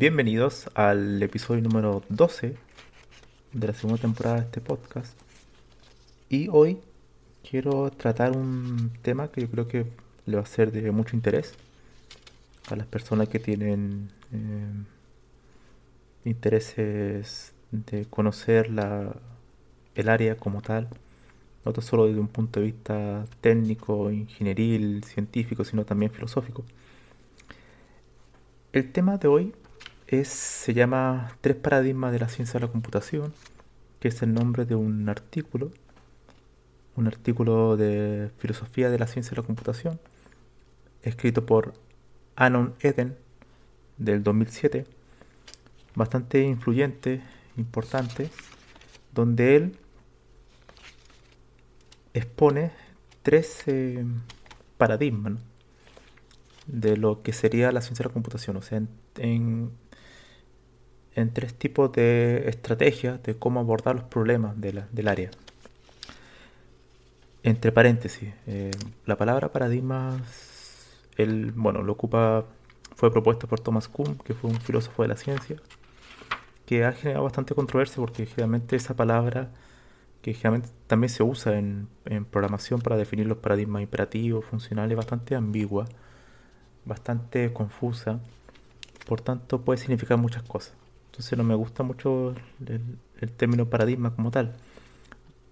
Bienvenidos al episodio número 12 de la segunda temporada de este podcast. Y hoy quiero tratar un tema que yo creo que le va a ser de mucho interés a las personas que tienen eh, intereses de conocer la, el área como tal, no solo desde un punto de vista técnico, ingenieril, científico, sino también filosófico. El tema de hoy se llama Tres paradigmas de la ciencia de la computación, que es el nombre de un artículo, un artículo de filosofía de la ciencia de la computación, escrito por Anon Eden del 2007, bastante influyente, importante, donde él expone tres paradigmas de lo que sería la ciencia de la computación, o sea, en tres tipos de estrategias de cómo abordar los problemas del área. Entre paréntesis, eh, la palabra paradigma, el, bueno, lo ocupa, fue propuesto por Thomas Kuhn, que fue un filósofo de la ciencia, que ha generado bastante controversia porque generalmente esa palabra, que generalmente también se usa en, en programación para definir los paradigmas imperativos, funcionales, bastante ambigua, bastante confusa, por tanto puede significar muchas cosas. Entonces no me gusta mucho el, término paradigma como tal.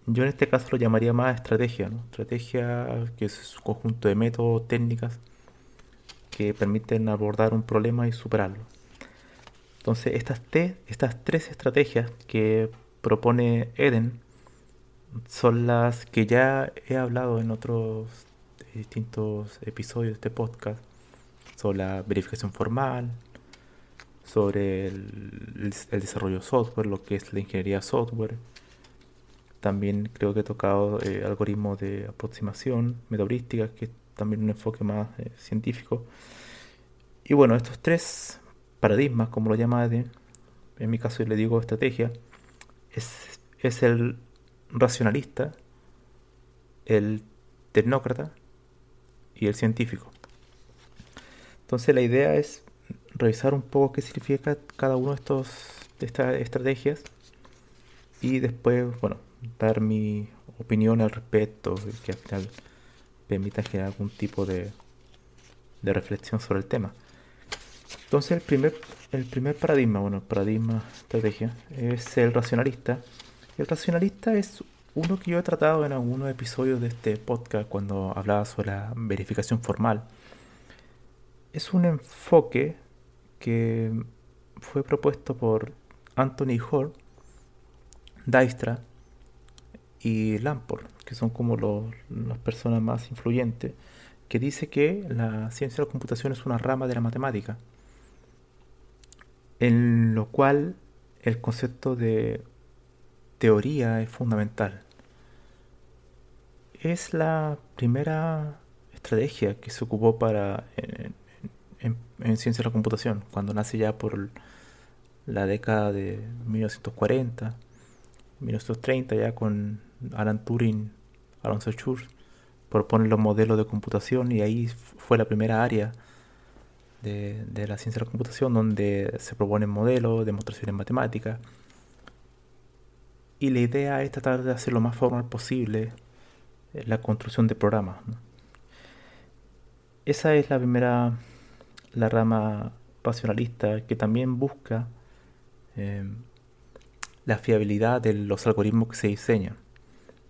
Yo en este caso lo llamaría más estrategia, ¿no? Estrategia que es un conjunto de métodos, técnicas que permiten abordar un problema y superarlo. Entonces estas, estas tres estrategias que propone Eden son las que ya he hablado en otros distintos episodios de este podcast. Son la verificación formal, sobre el, desarrollo software, lo que es la ingeniería software. También creo que he tocado eh, algoritmos de aproximación, metodísticas, que es también un enfoque más eh, científico. Y bueno, estos tres paradigmas, como lo llama en mi caso yo le digo estrategia, es, es el racionalista, el tecnócrata y el científico. Entonces la idea es revisar un poco qué significa cada uno de estos de estas estrategias y después, bueno, dar mi opinión al respecto y que al final permita generar algún tipo de, de reflexión sobre el tema. Entonces el primer, el primer paradigma, bueno, paradigma estrategia es el racionalista. El racionalista es uno que yo he tratado en algunos episodios de este podcast cuando hablaba sobre la verificación formal. Es un enfoque que fue propuesto por Anthony Hoare, Dijkstra y Lamport, que son como las personas más influyentes, que dice que la ciencia de la computación es una rama de la matemática, en lo cual el concepto de teoría es fundamental. Es la primera estrategia que se ocupó para en, ciencia de la computación, cuando nace ya por la década de 1940, 1930, ya con Alan Turing, Alonso Schur, propone los modelos de computación y ahí fue la primera área de, la ciencia de la computación donde se proponen modelos, demostraciones matemáticas. Y la idea es tratar de hacer lo más formal posible la construcción de programas. Esa es la primera, la rama pasionalista que también busca eh, la fiabilidad de los algoritmos que se diseñan.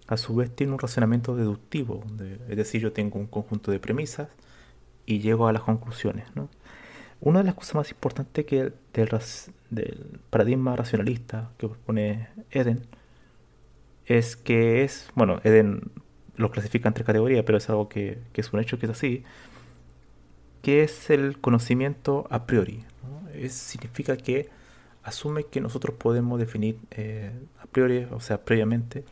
A su vez tiene un razonamiento deductivo, es decir, yo tengo un conjunto de premisas y llego a las conclusiones. Una de las cosas más importantes que del, del paradigma racionalista que propone Eden es que es, bueno, Eden lo clasifica en tres categorías, pero es algo que, que es un hecho que es así, que es el conocimiento a priori. Es, significa que asume que nosotros podemos definir eh, a priori, o sea, previamente,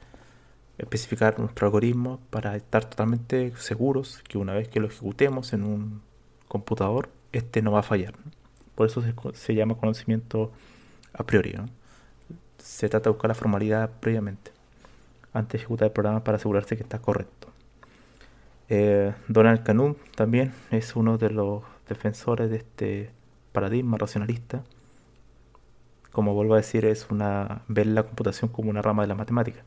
especificar nuestro algoritmo para estar totalmente seguros que una vez que lo ejecutemos en un computador, este no va a fallar. Por eso se, llama conocimiento a priori. Se trata de buscar la formalidad previamente, antes de ejecutar el programa para asegurarse que está correcto. Eh, Donald Canum también es uno de los defensores de este paradigma racionalista. Como vuelvo a decir, es una ver la computación como una rama de la matemática.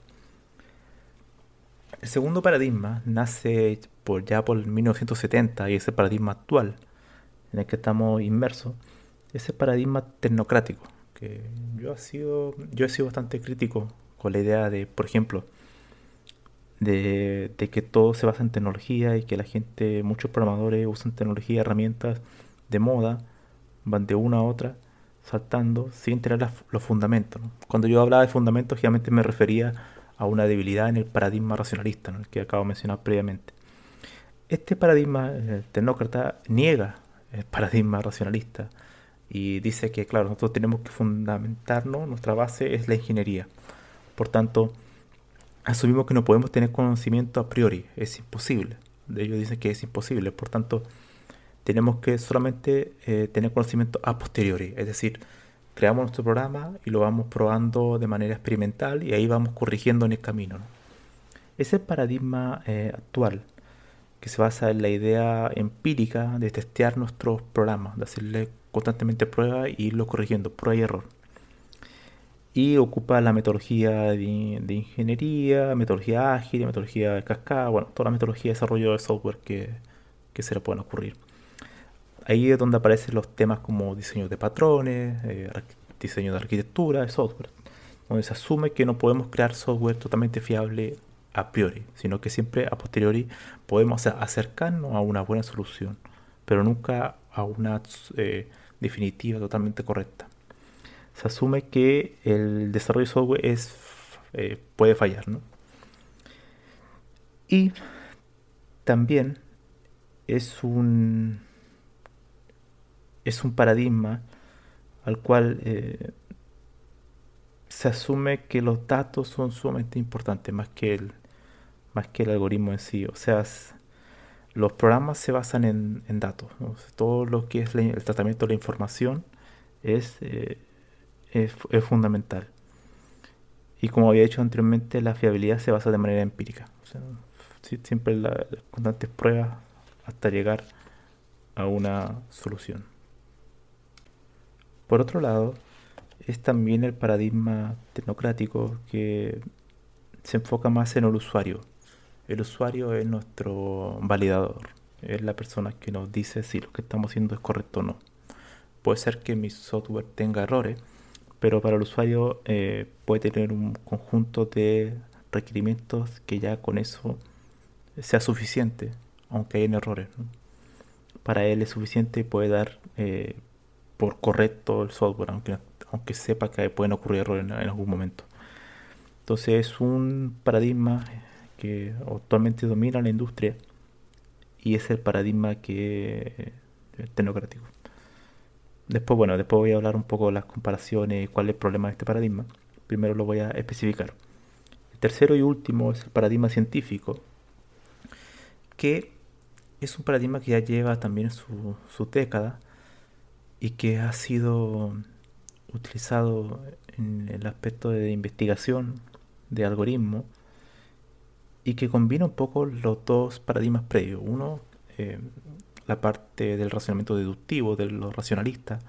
El segundo paradigma nace por ya por 1970 y es el paradigma actual en el que estamos inmersos, ese paradigma tecnocrático, que yo, he sido, yo he sido bastante crítico con la idea de, por ejemplo, de, que todo se basa en tecnología y que la gente, muchos programadores usan tecnología, herramientas de moda, van de una a otra, saltando sin tener los fundamentos. Cuando yo hablaba de fundamentos, generalmente me refería a una debilidad en el paradigma racionalista, el que acabo de mencionar previamente. Este paradigma el tecnócrata niega el paradigma racionalista y dice que, claro, nosotros tenemos que fundamentarnos, nuestra base es la ingeniería. Por tanto, asumimos que no podemos tener conocimiento a priori, es imposible. De ellos dicen que es imposible, por tanto, tenemos que solamente eh, tener conocimiento a posteriori, es decir, creamos nuestro programa y lo vamos probando de manera experimental y ahí vamos corrigiendo en el camino. Ese paradigma eh, actual, que se basa en la idea empírica de testear nuestros programas, de hacerle constantemente prueba y irlo corrigiendo, prueba y error y ocupa la metodología de, ingeniería, metodología ágil, metodología de cascada, bueno, toda la metodología de desarrollo de software que, se le pueden ocurrir. Ahí es donde aparecen los temas como diseño de patrones, eh, diseño de arquitectura de software, donde se asume que no podemos crear software totalmente fiable a priori, sino que siempre a posteriori podemos acercarnos a una buena solución, pero nunca a una eh, definitiva totalmente correcta se asume que el desarrollo de software es, eh, puede fallar. ¿no? Y también es un, es un paradigma al cual eh, se asume que los datos son sumamente importantes más que el, más que el algoritmo en sí. O sea, los programas se basan en, datos. todo lo que es el tratamiento de la información es, eh, es, fundamental. Y como había dicho anteriormente, la fiabilidad se basa de manera empírica. siempre las constantes pruebas hasta llegar a una solución. Por otro lado, es también el paradigma tecnocrático que se enfoca más en el usuario. El usuario es nuestro validador, es la persona que nos dice si lo que estamos haciendo es correcto o no. Puede ser que mi software tenga errores, pero para el usuario eh, puede tener un conjunto de requerimientos que ya con eso sea suficiente, aunque hayan errores. Para él es suficiente y puede dar eh, por correcto el software, aunque, aunque sepa que pueden ocurrir errores en, algún momento. Entonces es un paradigma que actualmente domina la industria y es el paradigma que es tecnocrático. Después, bueno, después voy a hablar un poco de las comparaciones y cuál es el problema de este paradigma. Primero lo voy a especificar. El tercero y último es el paradigma científico, que es un paradigma que ya lleva también su, su década y que ha sido utilizado en el aspecto de investigación de algoritmo y que combina un poco los dos paradigmas previos. Uno, eh, la parte del razonamiento deductivo, de los racionalistas,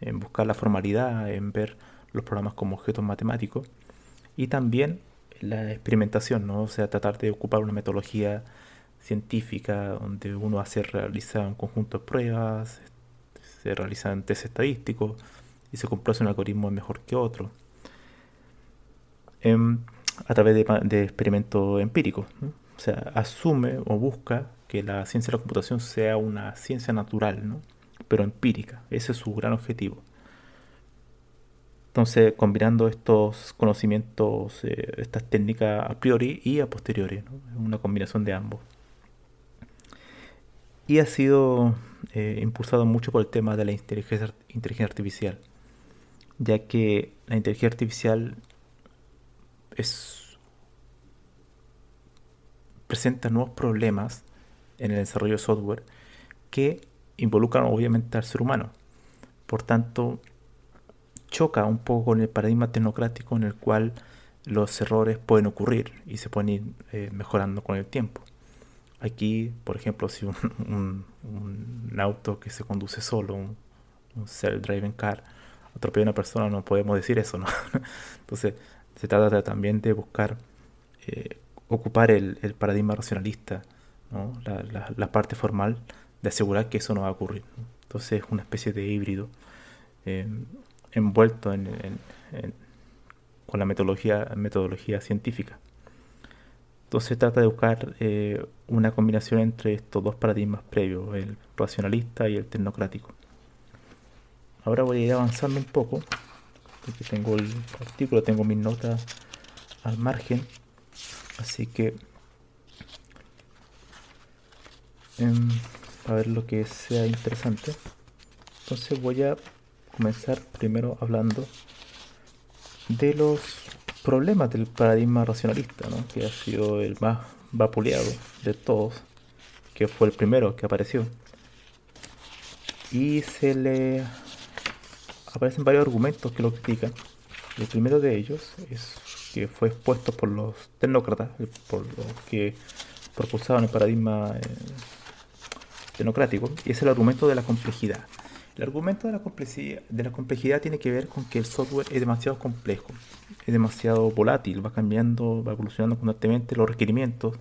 en buscar la formalidad, en ver los programas como objetos matemáticos, y también la experimentación, ¿no? o sea, tratar de ocupar una metodología científica donde uno hace realiza un conjunto de pruebas, se realizan test estadísticos y se comprueba si un algoritmo es mejor que otro. Em, a través de, experimentos empíricos. O sea, asume o busca que la ciencia de la computación sea una ciencia natural, ¿no? pero empírica. Ese es su gran objetivo. Entonces, combinando estos conocimientos, eh, estas técnicas a priori y a posteriori, una combinación de ambos. Y ha sido eh, impulsado mucho por el tema de la inteligencia, inteligencia artificial, ya que la inteligencia artificial es, presenta nuevos problemas en el desarrollo de software que involucran obviamente al ser humano. Por tanto, choca un poco con el paradigma tecnocrático en el cual los errores pueden ocurrir y se pueden ir eh, mejorando con el tiempo. Aquí, por ejemplo, si un, auto que se conduce solo, un, un self-driving car, atropella a una persona, no podemos decir eso, ¿no? Entonces, se trata también de buscar eh, ocupar el, paradigma racionalista, la, parte formal, de asegurar que eso no va a ocurrir. Entonces es una especie de híbrido eh, envuelto en, con la metodología, metodología científica. Entonces trata de buscar eh, una combinación entre estos dos paradigmas previos, el racionalista y el tecnocrático. Ahora voy a ir avanzando un poco porque tengo el artículo, tengo mis notas al margen, así que em, a ver lo que sea interesante. Entonces voy a comenzar primero hablando de los problemas del paradigma racionalista, que ha sido el más vapuleado de todos, que fue el primero que apareció. Y se le aparecen varios argumentos que lo critican. El primero de ellos es que fue expuesto por los tecnócratas, eh, por los que propulsaban el paradigma eh, democrático, y es el argumento de la complejidad. El argumento de la, complejidad, de la complejidad tiene que ver con que el software es demasiado complejo, es demasiado volátil, va cambiando, va evolucionando constantemente los requerimientos.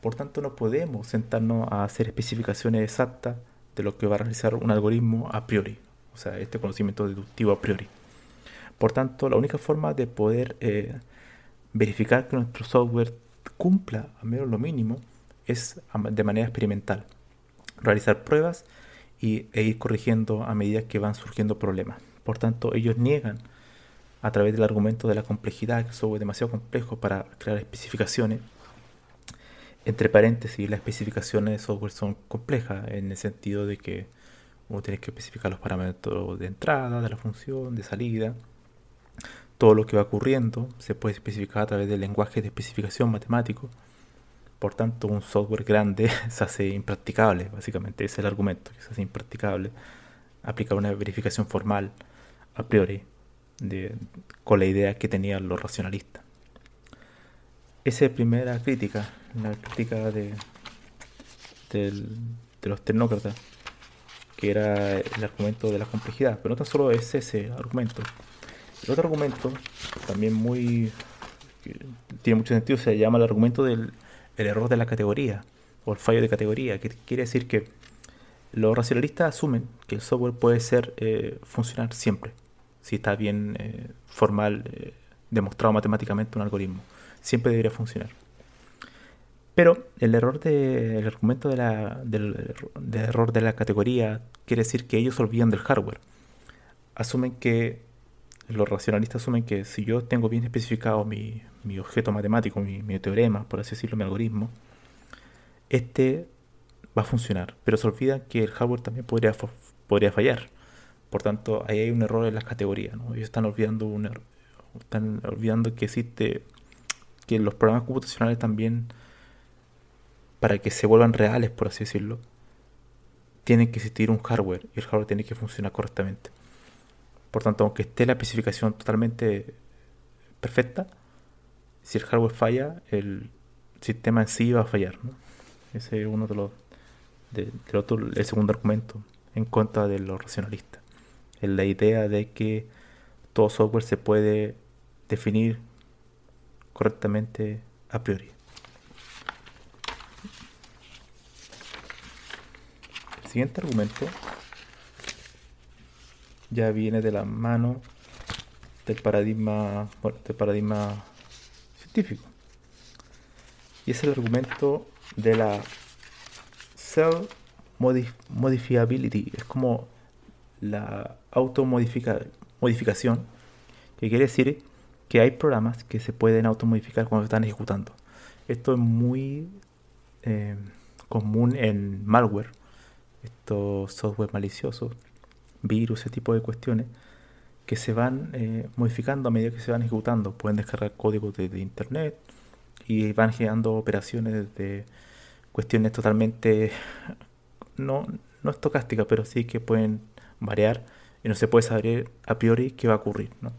Por tanto, no podemos sentarnos a hacer especificaciones exactas de lo que va a realizar un algoritmo a priori o sea, este conocimiento deductivo a priori. Por tanto, la única forma de poder eh, verificar que nuestro software cumpla al menos lo mínimo es de manera experimental. Realizar pruebas y, e ir corrigiendo a medida que van surgiendo problemas. Por tanto, ellos niegan a través del argumento de la complejidad, que el software es demasiado complejo para crear especificaciones. Entre paréntesis, las especificaciones de software son complejas en el sentido de que Vos tenés que especificar los parámetros de entrada, de la función, de salida. Todo lo que va ocurriendo se puede especificar a través del lenguaje de especificación matemático. Por tanto, un software grande se hace impracticable, básicamente es el argumento, que se hace impracticable aplicar una verificación formal a priori con la idea que tenían los racionalistas. Esa es la primera crítica, la crítica de, de los tecnócratas que era el argumento de la complejidad, pero no tan solo es ese argumento. El otro argumento, también muy tiene mucho sentido, se llama el argumento del error de la categoría o el fallo de categoría, que quiere decir que los racionalistas asumen que el software puede ser eh, funcionar siempre, si está bien eh, formal, eh, demostrado matemáticamente un algoritmo, siempre debería funcionar. Pero el error de, el argumento de la, del, error de la categoría quiere decir que ellos olvidan del hardware. Asumen que, los racionalistas asumen que si yo tengo bien especificado mi, mi objeto matemático, mi, mi, teorema, por así decirlo, mi algoritmo, este va a funcionar. Pero se olvidan que el hardware también podría, podría fallar. Por tanto, ahí hay un error en las categorías. ¿no? Ellos están olvidando, un er, están olvidando que existe, que los programas computacionales también para que se vuelvan reales, por así decirlo, tiene que existir un hardware y el hardware tiene que funcionar correctamente. Por tanto, aunque esté la especificación totalmente perfecta, si el hardware falla, el sistema en sí va a fallar. Ese es uno de los de, otro, el segundo argumento en contra de lo racionalista. Es la idea de que todo software se puede definir correctamente a priori. El siguiente argumento ya viene de la mano del paradigma, del paradigma científico. Y es el argumento de la self modifiability. Es como la automodificación, que quiere decir que hay programas que se pueden automodificar cuando se están ejecutando. Esto es muy eh, común en malware, estos software maliciosos, virus, ese tipo de cuestiones, que se van eh, modificando a medida que se van ejecutando. Pueden descargar códigos de, internet y van generando operaciones de cuestiones totalmente no, no estocásticas, pero sí que pueden variar y no se puede saber a priori qué va a ocurrir. ¿no?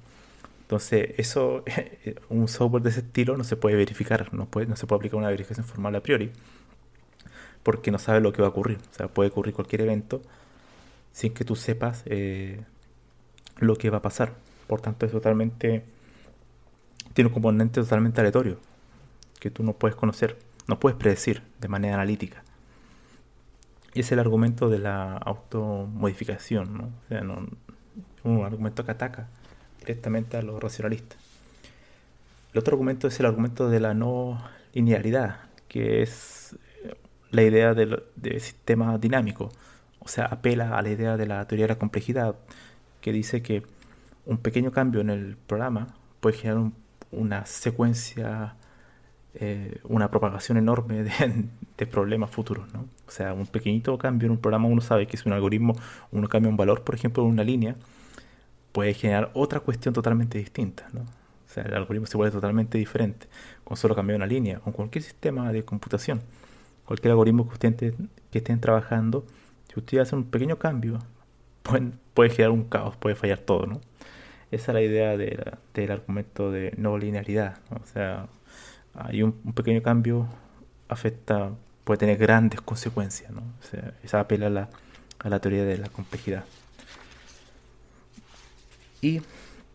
Entonces, eso, un software de ese estilo no se puede verificar, no, puede, no se puede aplicar una verificación formal a priori, porque no sabe lo que va a ocurrir. O sea, puede ocurrir cualquier evento sin que tú sepas eh, lo que va a pasar. Por tanto, es totalmente, tiene un componente totalmente aleatorio, que tú no puedes conocer, no puedes predecir de manera analítica. Y es el argumento de la automodificación, ¿no? O sea, no, un argumento que ataca directamente a los racionalistas. El otro argumento es el argumento de la no linealidad, que es eh, la idea del, sistema dinámico, o sea, apela a la idea de la teoría de la complejidad, que dice que un pequeño cambio en el programa puede generar una secuencia, eh, una propagación enorme de, de, problemas futuros. ¿no? O sea, un pequeñito cambio en un programa, uno sabe que es un algoritmo, uno cambia un valor, por ejemplo, en una línea, puede generar otra cuestión totalmente distinta. ¿no? O sea, el algoritmo se vuelve totalmente diferente con solo cambiar una línea, con cualquier sistema de computación. Cualquier algoritmo que ustedes que estén trabajando, si ustedes hacen un pequeño cambio, puede generar un caos, puede fallar todo. ¿no? Esa es la idea del argumento de no linealidad. O sea, hay un, pequeño cambio afecta, puede tener grandes consecuencias. ¿no? O sea, esa apela a la, teoría de la complejidad. Y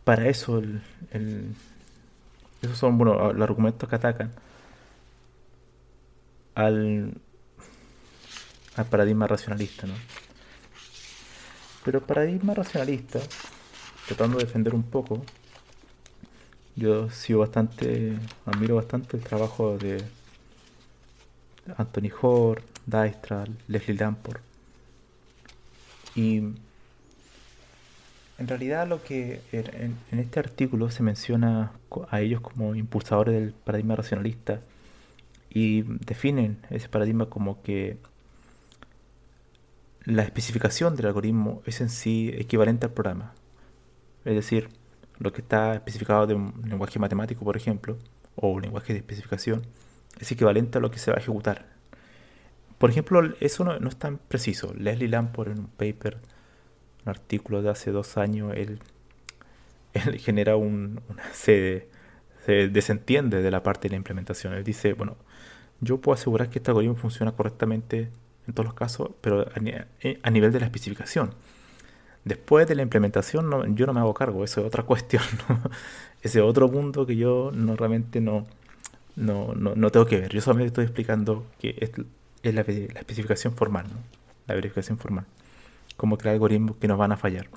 para eso, esos son bueno, los argumentos que atacan al, al paradigma racionalista. ¿no? Pero paradigma racionalista, tratando de defender un poco, yo sigo bastante, admiro bastante el trabajo de Anthony Hoare, Dijkstra, Leslie Lamport. Y en realidad lo que en, este artículo se menciona a ellos como impulsadores del paradigma racionalista y definen ese paradigma como que la especificación del algoritmo es en sí equivalente al programa. Es decir, lo que está especificado de un lenguaje matemático, por ejemplo, o un lenguaje de especificación, es equivalente a lo que se va a ejecutar. Por ejemplo, eso no, es tan preciso. Leslie Lamport en un paper artículo de hace dos años, él, él genera un, una, se, se desentiende de la parte de la implementación. Él dice, bueno, yo puedo asegurar que este algoritmo funciona correctamente en todos los casos, pero a, eh, nivel de la especificación. Después de la implementación no, yo no me hago cargo, eso es otra cuestión. Ese otro mundo que yo no realmente no, no, no, tengo que ver. Yo solamente estoy explicando que es, es la, especificación formal, ¿no? la verificación formal cómo crear algoritmos que nos van a fallar.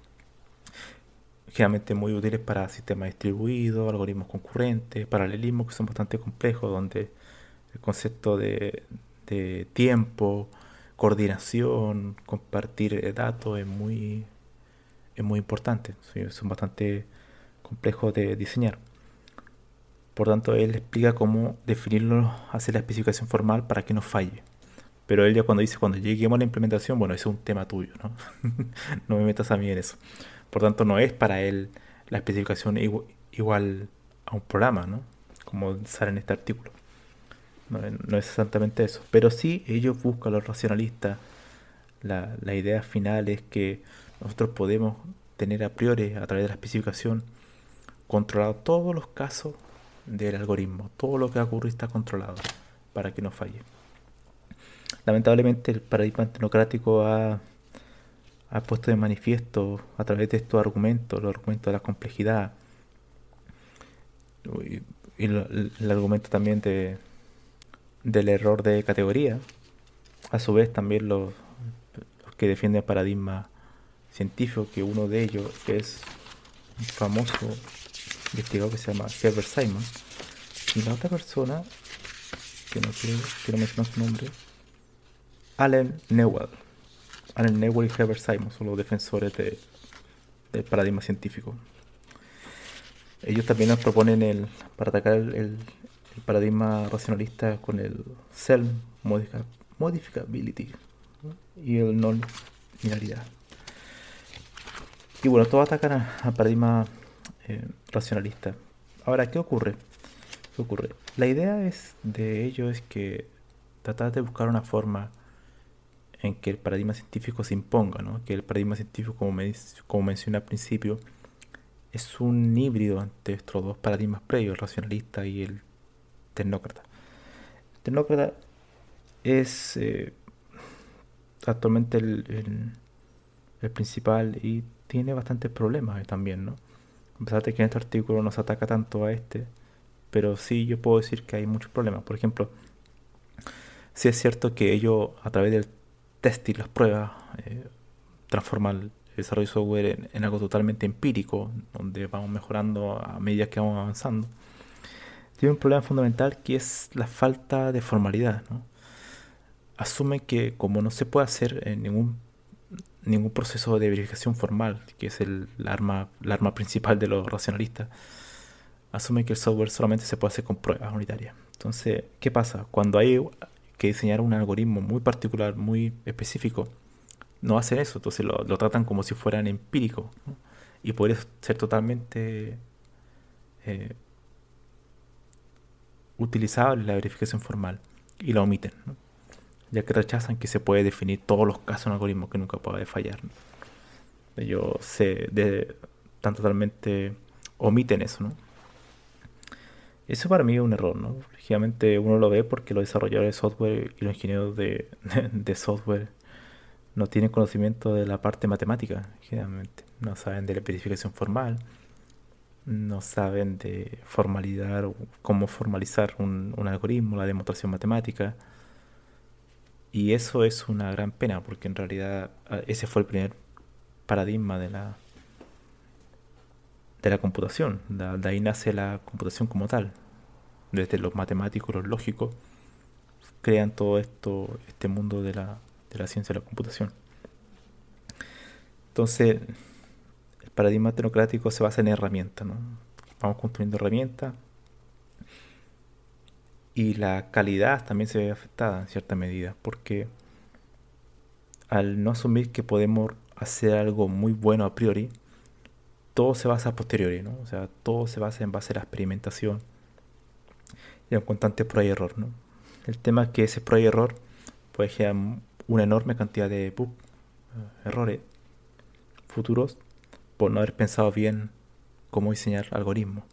Generalmente muy útiles para sistemas distribuidos, algoritmos concurrentes, paralelismos que son bastante complejos, donde el concepto de, tiempo, coordinación, compartir datos es muy, es muy importante. Son bastante complejos de diseñar. Por tanto, él explica cómo definirlo, hacer la especificación formal para que no falle. Pero él ya cuando dice, cuando lleguemos a la implementación, bueno, eso es un tema tuyo, ¿no? no me metas a mí en eso. Por tanto, no es para él la especificación igual a un programa, ¿no? Como sale en este artículo. No, es exactamente eso. Pero sí, ellos buscan, los racionalistas, La, la idea final es que nosotros podemos tener a priori, a través de la especificación, controlado todos los casos del algoritmo. Todo lo que ha ocurrido está controlado para que no falle. Lamentablemente el paradigma democrático ha, ha puesto de manifiesto a través de estos argumentos, los argumentos de la complejidad y, el, argumento también de, del error de categoría. A su vez también los, que defienden el paradigma científico, que uno de ellos es un famoso investigador que se llama Herbert Simon. Y la otra persona, que no quiero, quiero mencionar su nombre, Allen Newell. Allen Newell y Herbert Simon son los defensores de, del paradigma científico. Ellos también nos proponen el, para atacar el, paradigma racionalista con el self modificability y el non linealidad. Y bueno, todos atacan al paradigma eh, racionalista. Ahora, ¿qué ocurre? ¿Qué ocurre? La idea es de ello es que tratar de buscar una forma en que el paradigma científico se imponga, ¿no? que el paradigma científico, como, me, como mencioné al principio, es un híbrido entre estos dos paradigmas previos, el racionalista y el tecnócrata. Tecnócrata es eh, actualmente el, principal y tiene bastantes problemas también, ¿no? A pesar de que en este artículo no se ataca tanto a este, pero sí yo puedo decir que hay muchos problemas. Por ejemplo, si es cierto que ellos a través del test y las pruebas eh, transforman el desarrollo de software en, algo totalmente empírico, donde vamos mejorando a medida que vamos avanzando, tiene un problema fundamental que es la falta de formalidad. ¿no? Asume que como no se puede hacer en ningún ningún proceso de verificación formal, que es el, arma, el arma principal de los racionalistas, asume que el software solamente se puede hacer con pruebas unitarias. Entonces, ¿qué pasa? Cuando hay que diseñar un algoritmo muy particular, muy específico, no hacen eso, entonces lo, tratan como si fueran empíricos. Y podría ser totalmente eh, utilizable la verificación formal y la omiten ya que rechazan que se puede definir todos los casos en un algoritmo que nunca puede fallar. Ellos se de, tan totalmente omiten eso, ¿no? Eso para mí es un error, ¿no? Lógicamente uno lo ve porque los desarrolladores de software y los ingenieros de, de software no tienen conocimiento de la parte matemática, generalmente. No saben de la verificación formal, no saben de formalidad, cómo formalizar un, algoritmo, la demostración matemática y eso es una gran pena, porque en realidad ah, ese fue el primer paradigma de la, de la computación. De, ahí nace la computación como tal. Desde los matemáticos, los lógicos, crean todo esto, este mundo de la, de la ciencia de la computación. Entonces, el paradigma tecnocrático se basa en herramientas. ¿no? Vamos construyendo herramientas y la calidad también se ve afectada en cierta medida, porque al no asumir que podemos hacer algo muy bueno a priori, todo se basa a posteriori, ¿no? O sea, todo se basa en base a la experimentación y a un constante prueba y error, ¿no? El tema es que ese prueba y error puede generar una enorme cantidad de eh, errores futuros por no haber pensado bien cómo diseñar algoritmos.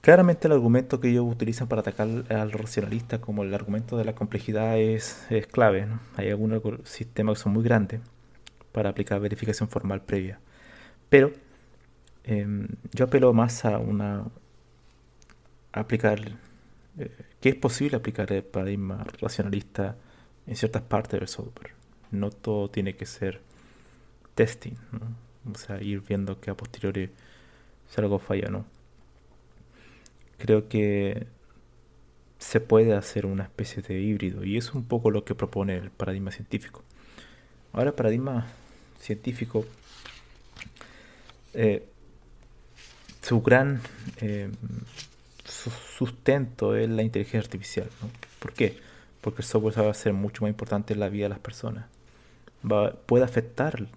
Claramente el argumento que ellos utilizan para atacar al racionalista como el argumento de la complejidad es, clave. Hay algunos sistemas que son muy grandes para aplicar verificación formal previa. Pero em, yo apelo más a una aplicar eh, que es posible aplicar el paradigma racionalista en ciertas partes del software. No todo tiene que ser testing, o sea, ir viendo que a posteriori si algo falla o no creo que se puede hacer una especie de híbrido y es un poco lo que propone el paradigma científico. Ahora, el paradigma científico, eh, su gran eh, sustento es la inteligencia artificial. ¿Por qué? Porque el software va a ser mucho más importante en la vida de las personas. puede afectar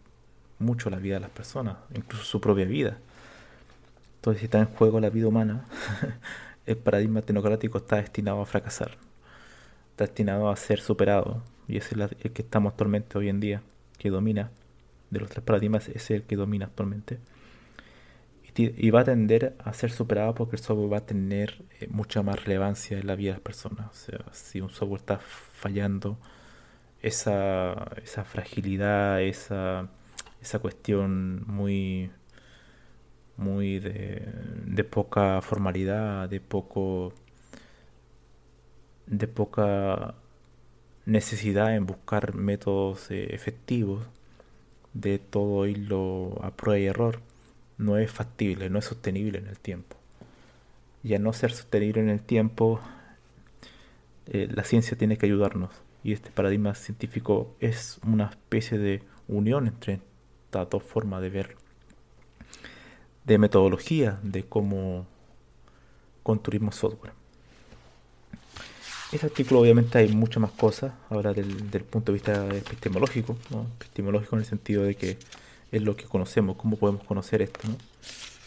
mucho la vida de las personas, incluso su propia vida. Entonces, si está en juego la vida humana, el paradigma tecnocrático está destinado a fracasar. Está destinado a ser superado. y ese es el que estamos actualmente hoy en día, que domina, de los tres paradigmas, es el que domina actualmente. Y, va a tender a ser superado porque el software va a tener eh, mucha más relevancia en la vida de las personas. O sea, si un software está fallando, esa, esa fragilidad, esa, esa cuestión muy muy de, poca formalidad, de poco de poca necesidad en buscar métodos eh, efectivos de todo hilo a prueba y error no es factible, no es sostenible en el tiempo. Y al no ser sostenible en el tiempo, eh, la ciencia tiene que ayudarnos. Y este paradigma científico es una especie de unión entre estas dos formas de ver, de metodología, de cómo construimos software. Este artículo obviamente hay muchas más cosas, ahora del, punto de vista epistemológico, epistemológico en el sentido de que es lo que conocemos, cómo podemos conocer esto,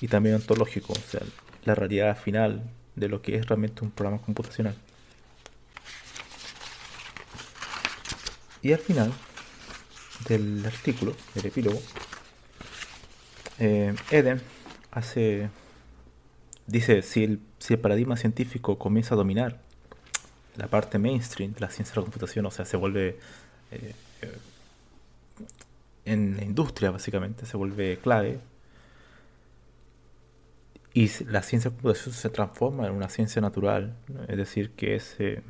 y también ontológico, o sea, la realidad final de lo que es realmente un programa computacional. Y al final del artículo, del epílogo, eh, Eden hace, dice, si el, si el paradigma científico comienza a dominar la parte mainstream de la ciencia de la computación, o sea, se vuelve eh, eh, en la industria básicamente, se vuelve clave. Y la ciencia de la computación se transforma en una ciencia natural, es decir, que es, que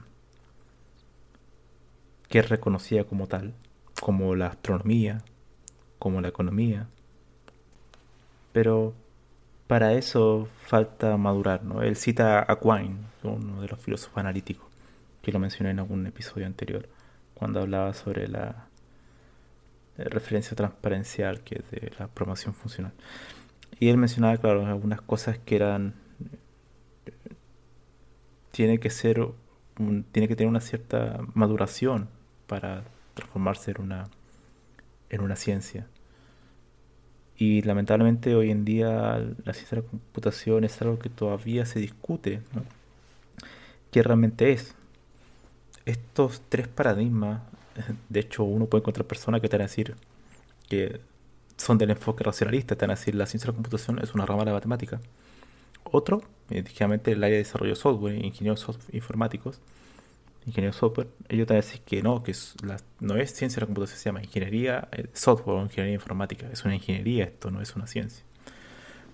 es reconocida como tal, como la astronomía, como la economía. Pero para eso falta madurar, ¿no? Él cita a Quine, uno de los filósofos analíticos que lo mencioné en algún episodio anterior, cuando hablaba sobre la, referencia transparencial que es de la programación funcional. Y él mencionaba, claro, algunas cosas que eran... Tiene que ser... tiene que tener una cierta maduración para transformarse en una, en una ciencia. Y lamentablemente hoy en día la ciencia de la computación es algo que todavía se discute, ¿no? ¿Qué realmente es? estos tres paradigmas, de hecho uno puede encontrar personas que te a decir que son del enfoque racionalista, te a decir la ciencia de la computación es una rama de la matemática. Otro, eh, el área de desarrollo de software, ingenieros informáticos, ingenieros software, ellos te van a decir que no, que no es ciencia de la computación, se llama ingeniería eh, software o ingeniería informática, es una ingeniería esto, no es una ciencia.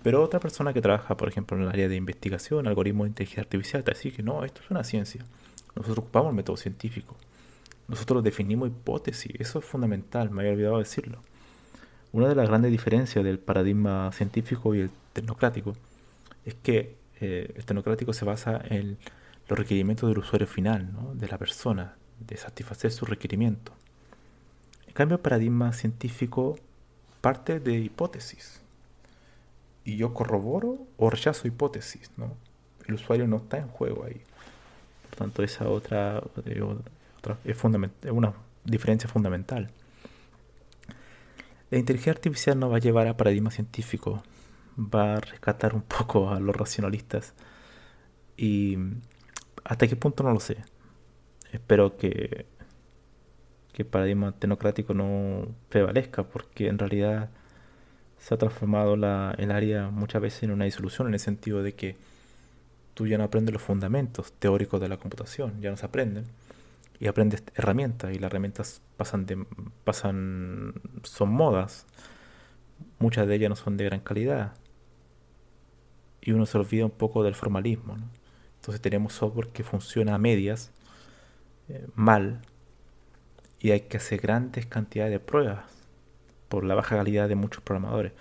Pero otra persona que trabaja, por ejemplo, en el área de investigación, algoritmos de inteligencia artificial, te va a decir que no, esto es una ciencia. Nosotros ocupamos el método científico. Nosotros definimos hipótesis. Eso es fundamental, me había olvidado decirlo. Una de las grandes diferencias del paradigma científico y el tecnocrático es que eh, el tecnocrático se basa en los requerimientos del usuario final, de la persona, de satisfacer su requerimiento. En cambio, el paradigma científico parte de hipótesis. Y yo corroboro o rechazo hipótesis. ¿no? El usuario no está en juego ahí tanto, esa otra, es, una diferencia fundamental. La inteligencia artificial no va a llevar a paradigma científico, va a rescatar un poco a los racionalistas. Y hasta qué punto no lo sé. Espero que, que el paradigma tecnocrático no prevalezca, porque en realidad se ha transformado el área muchas veces en una disolución, en el sentido de que tú ya no aprendes los fundamentos teóricos de la computación, ya no se aprenden. Y aprendes herramientas y las herramientas pasan de, pasan, son modas. Muchas de ellas no son de gran calidad. Y uno se olvida un poco del formalismo. Entonces tenemos software que funciona a medias, eh, mal, y hay que hacer grandes cantidades de pruebas por la baja calidad de muchos programadores.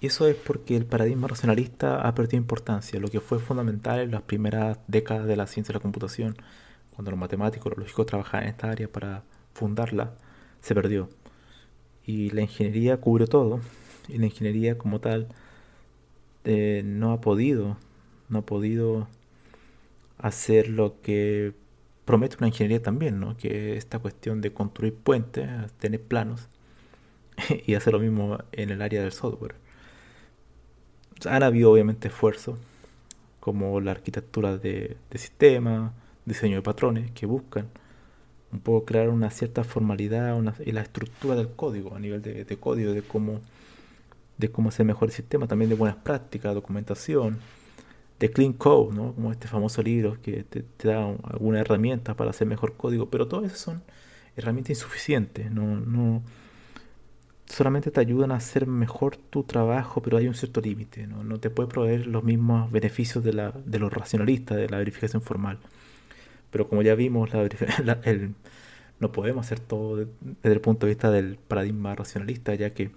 Y eso es porque el paradigma racionalista ha perdido importancia, lo que fue fundamental en las primeras décadas de la ciencia de la computación, cuando los matemáticos, los lógicos trabajaban en esta área para fundarla, se perdió. Y la ingeniería cubre todo, y la ingeniería como tal eh, no ha podido, no ha podido hacer lo que promete una ingeniería también, ¿no? que es esta cuestión de construir puentes, tener planos, y hacer lo mismo en el área del software han habido obviamente esfuerzos como la arquitectura de, de sistemas, diseño de patrones que buscan un poco crear una cierta formalidad y la estructura del código, a nivel de, de código, de cómo, de cómo hacer mejor el sistema, también de buenas prácticas, documentación, de Clean Code, ¿no? como este famoso libro que te, da alguna herramienta para hacer mejor código, pero todas esas son herramientas insuficientes, no, no solamente te ayudan a hacer mejor tu trabajo, pero hay un cierto límite, ¿no? no te puede proveer los mismos beneficios de, la, de los racionalistas, de la verificación formal. Pero como ya vimos, la, el, no podemos hacer todo desde el punto de vista del paradigma racionalista, ya que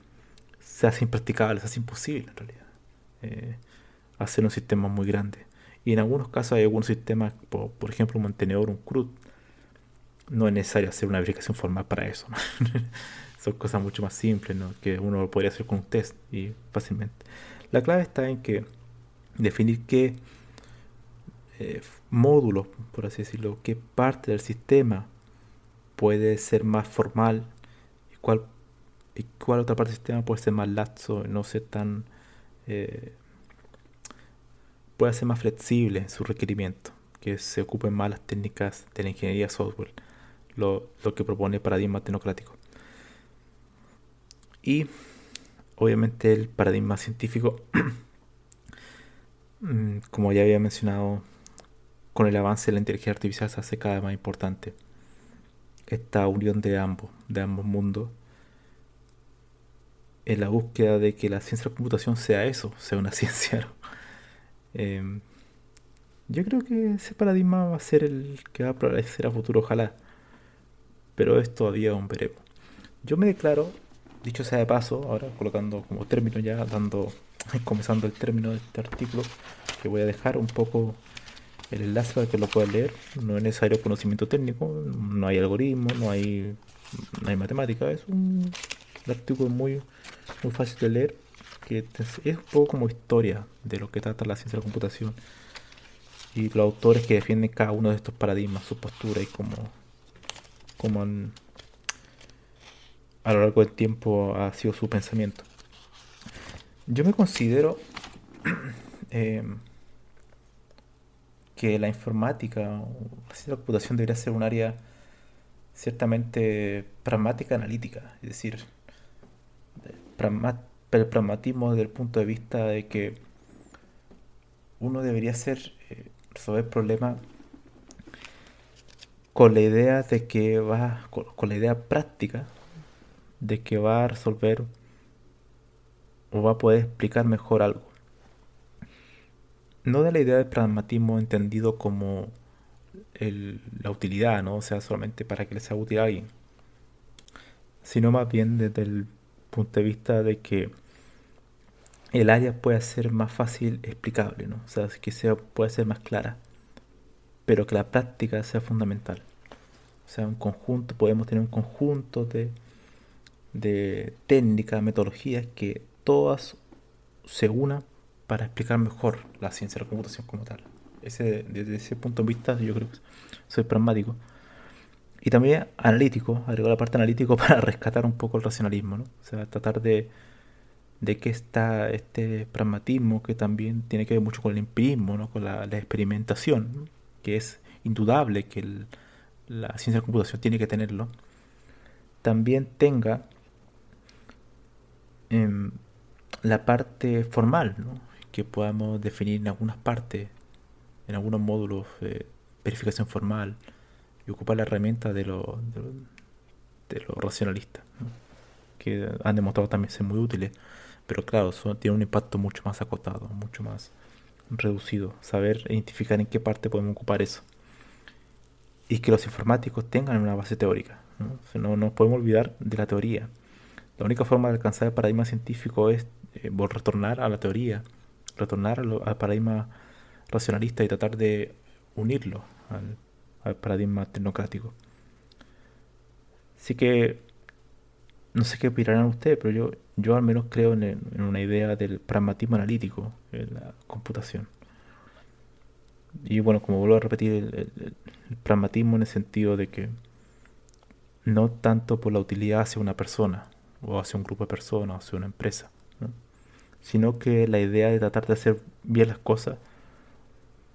se hace impracticable, se hace imposible en realidad. Eh, hacer un sistema muy grande. Y en algunos casos hay algunos sistemas, por, ejemplo un mantenedor, un CRUD, no es necesario hacer una verificación formal para eso. Son cosas mucho más simples que uno podría hacer con un test y fácilmente. La clave está en que definir qué eh, módulos, por así decirlo, qué parte del sistema puede ser más formal y cuál, y cuál otra parte del sistema puede ser más laxo, no ser tan eh, puede ser más flexible su requerimiento, que se ocupen más las técnicas de la ingeniería software, lo, que propone el paradigma tecnocrático. Y obviamente el paradigma científico, mm, como ya había mencionado, con el avance de la inteligencia artificial se hace cada vez más importante. Esta unión de ambos, de ambos mundos, en la búsqueda de que la ciencia de la computación sea eso, sea una ciencia. Em, yo creo que ese paradigma va a ser el que va a prevalecer a futuro, ojalá. Pero es todavía un veremos. Yo me declaro, dicho sea de paso, ahora colocando como término ya, dando, comenzando el término de este artículo, que voy a dejar un poco el enlace para que lo puedan leer. No es necesario conocimiento técnico, no hay algoritmo, no hay, no hay matemática, es un artículo muy, muy fácil de leer es un poco como historia de lo que trata la ciencia de la computación y los autores que defienden cada uno de estos paradigmas, su postura y cómo, cómo a lo largo del tiempo ha sido su pensamiento. Yo me considero em, que la informática la ciencia de la computación debería ser un área ciertamente pragmática analítica, es decir, pragmática el pragmatismo desde el punto de vista de que uno debería ser eh, resolver problemas con la idea de que va con, la idea práctica de que va a resolver o va a poder explicar mejor algo no de la idea de pragmatismo entendido como la utilidad, ¿no? O sea, solamente para que le sea útil a alguien. Sino más bien desde el punto de vista de que el área puede ser más fácil explicable, ¿no? O sea, que sea, puede ser más clara, pero que la práctica sea fundamental. O sea, un conjunto, podemos tener un conjunto de, de técnicas, metodologías que todas se unan para explicar mejor la ciencia de la computación como tal. Ese, desde ese punto de vista yo creo que soy pragmático. Y también analítico, agrego la parte analítico para rescatar un poco el racionalismo, ¿no? O sea, tratar de de que está este pragmatismo que también tiene que ver mucho con el empirismo, ¿no? con la, experimentación, que es indudable que la ciencia de la computación tiene que tenerlo, también tenga em, la parte formal, ¿no? que podamos definir en algunas partes, en algunos módulos, de verificación formal, y ocupar la herramienta de lo, de lo, racionalista, que han demostrado también ser muy útiles pero claro, eso tiene un impacto mucho más acotado, mucho más reducido. Saber identificar en qué parte podemos ocupar eso. Y que los informáticos tengan una base teórica. ¿no? no nos podemos olvidar de la teoría. La única forma de alcanzar el paradigma científico es eh, retornar a la teoría, retornar al, paradigma racionalista y tratar de unirlo al, al paradigma tecnocrático. Así que no sé qué opinarán ustedes, pero yo, yo al menos creo en, una idea del pragmatismo analítico en la computación. Y bueno, como vuelvo a repetir, el, pragmatismo en el sentido de que no tanto por la utilidad hacia una persona, o hacia un grupo de personas, o hacia una empresa, sino que la idea de tratar de hacer bien las cosas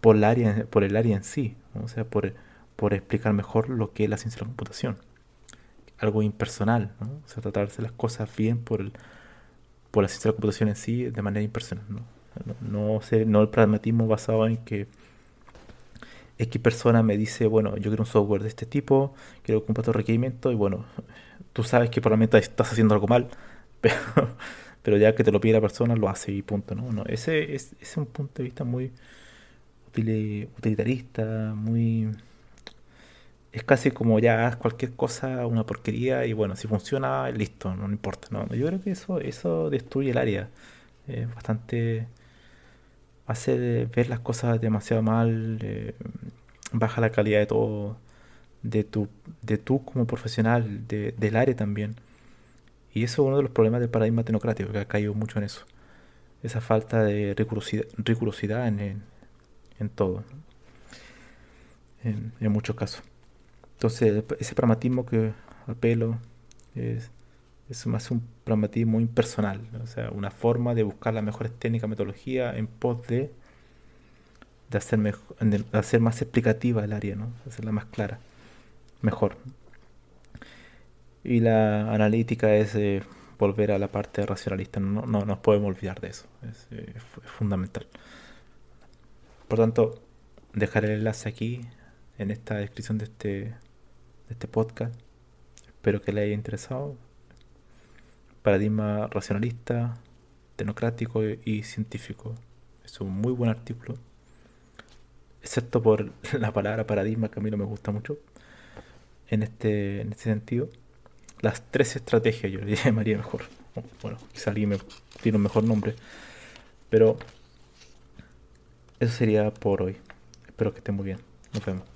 por el área, en sí, o sea, por, por explicar mejor lo que es la ciencia de la computación. Algo impersonal, ¿no? O sea, tratarse las cosas bien por, el, por la ciencia de la computación en sí de manera impersonal, ¿no? No, el pragmatismo basado en que X persona me dice, bueno, yo quiero un software de este tipo, quiero cumplir estos requerimientos, y bueno, tú sabes que probablemente estás haciendo algo mal, pero, pero ya que te lo pide la persona, lo hace y punto, ¿no? no ese, es, ese es un punto de vista muy utilitarista, muy... Es casi como ya cualquier cosa, una porquería, y bueno, si funciona, listo, no, importa, ¿no? Yo creo que eso, eso destruye el área. Bastante hace ver las cosas demasiado mal, eh, baja la calidad de todo, de tu, de tú como profesional, de, del área también. Y eso es uno de los problemas del paradigma tecnocrático, que ha caído mucho en eso. Esa falta de rigurosidad, en, en, todo, en, muchos casos. Entonces, ese pragmatismo que apelo es, es más un pragmatismo impersonal, o sea, una forma de buscar las mejores técnicas, metodología en pos de, de, hacer, mejor, de hacer más explicativa el área, ¿no? hacerla más clara, mejor. Y la analítica es eh, volver a la parte racionalista, no, no, nos podemos olvidar de eso, es, eh, es fundamental. Por tanto, dejaré el enlace aquí en esta descripción de este, de este podcast. Espero que le haya interesado paradigma racionalista, democrático y científico. Es un muy buen artículo, excepto por la palabra paradigma que a mí no me gusta mucho en este, en este sentido. Las tres estrategias yo le llamaría mejor. Bueno, quizá alguien me tiene un mejor nombre. Pero eso sería por hoy. Espero que estén muy bien. Nos vemos.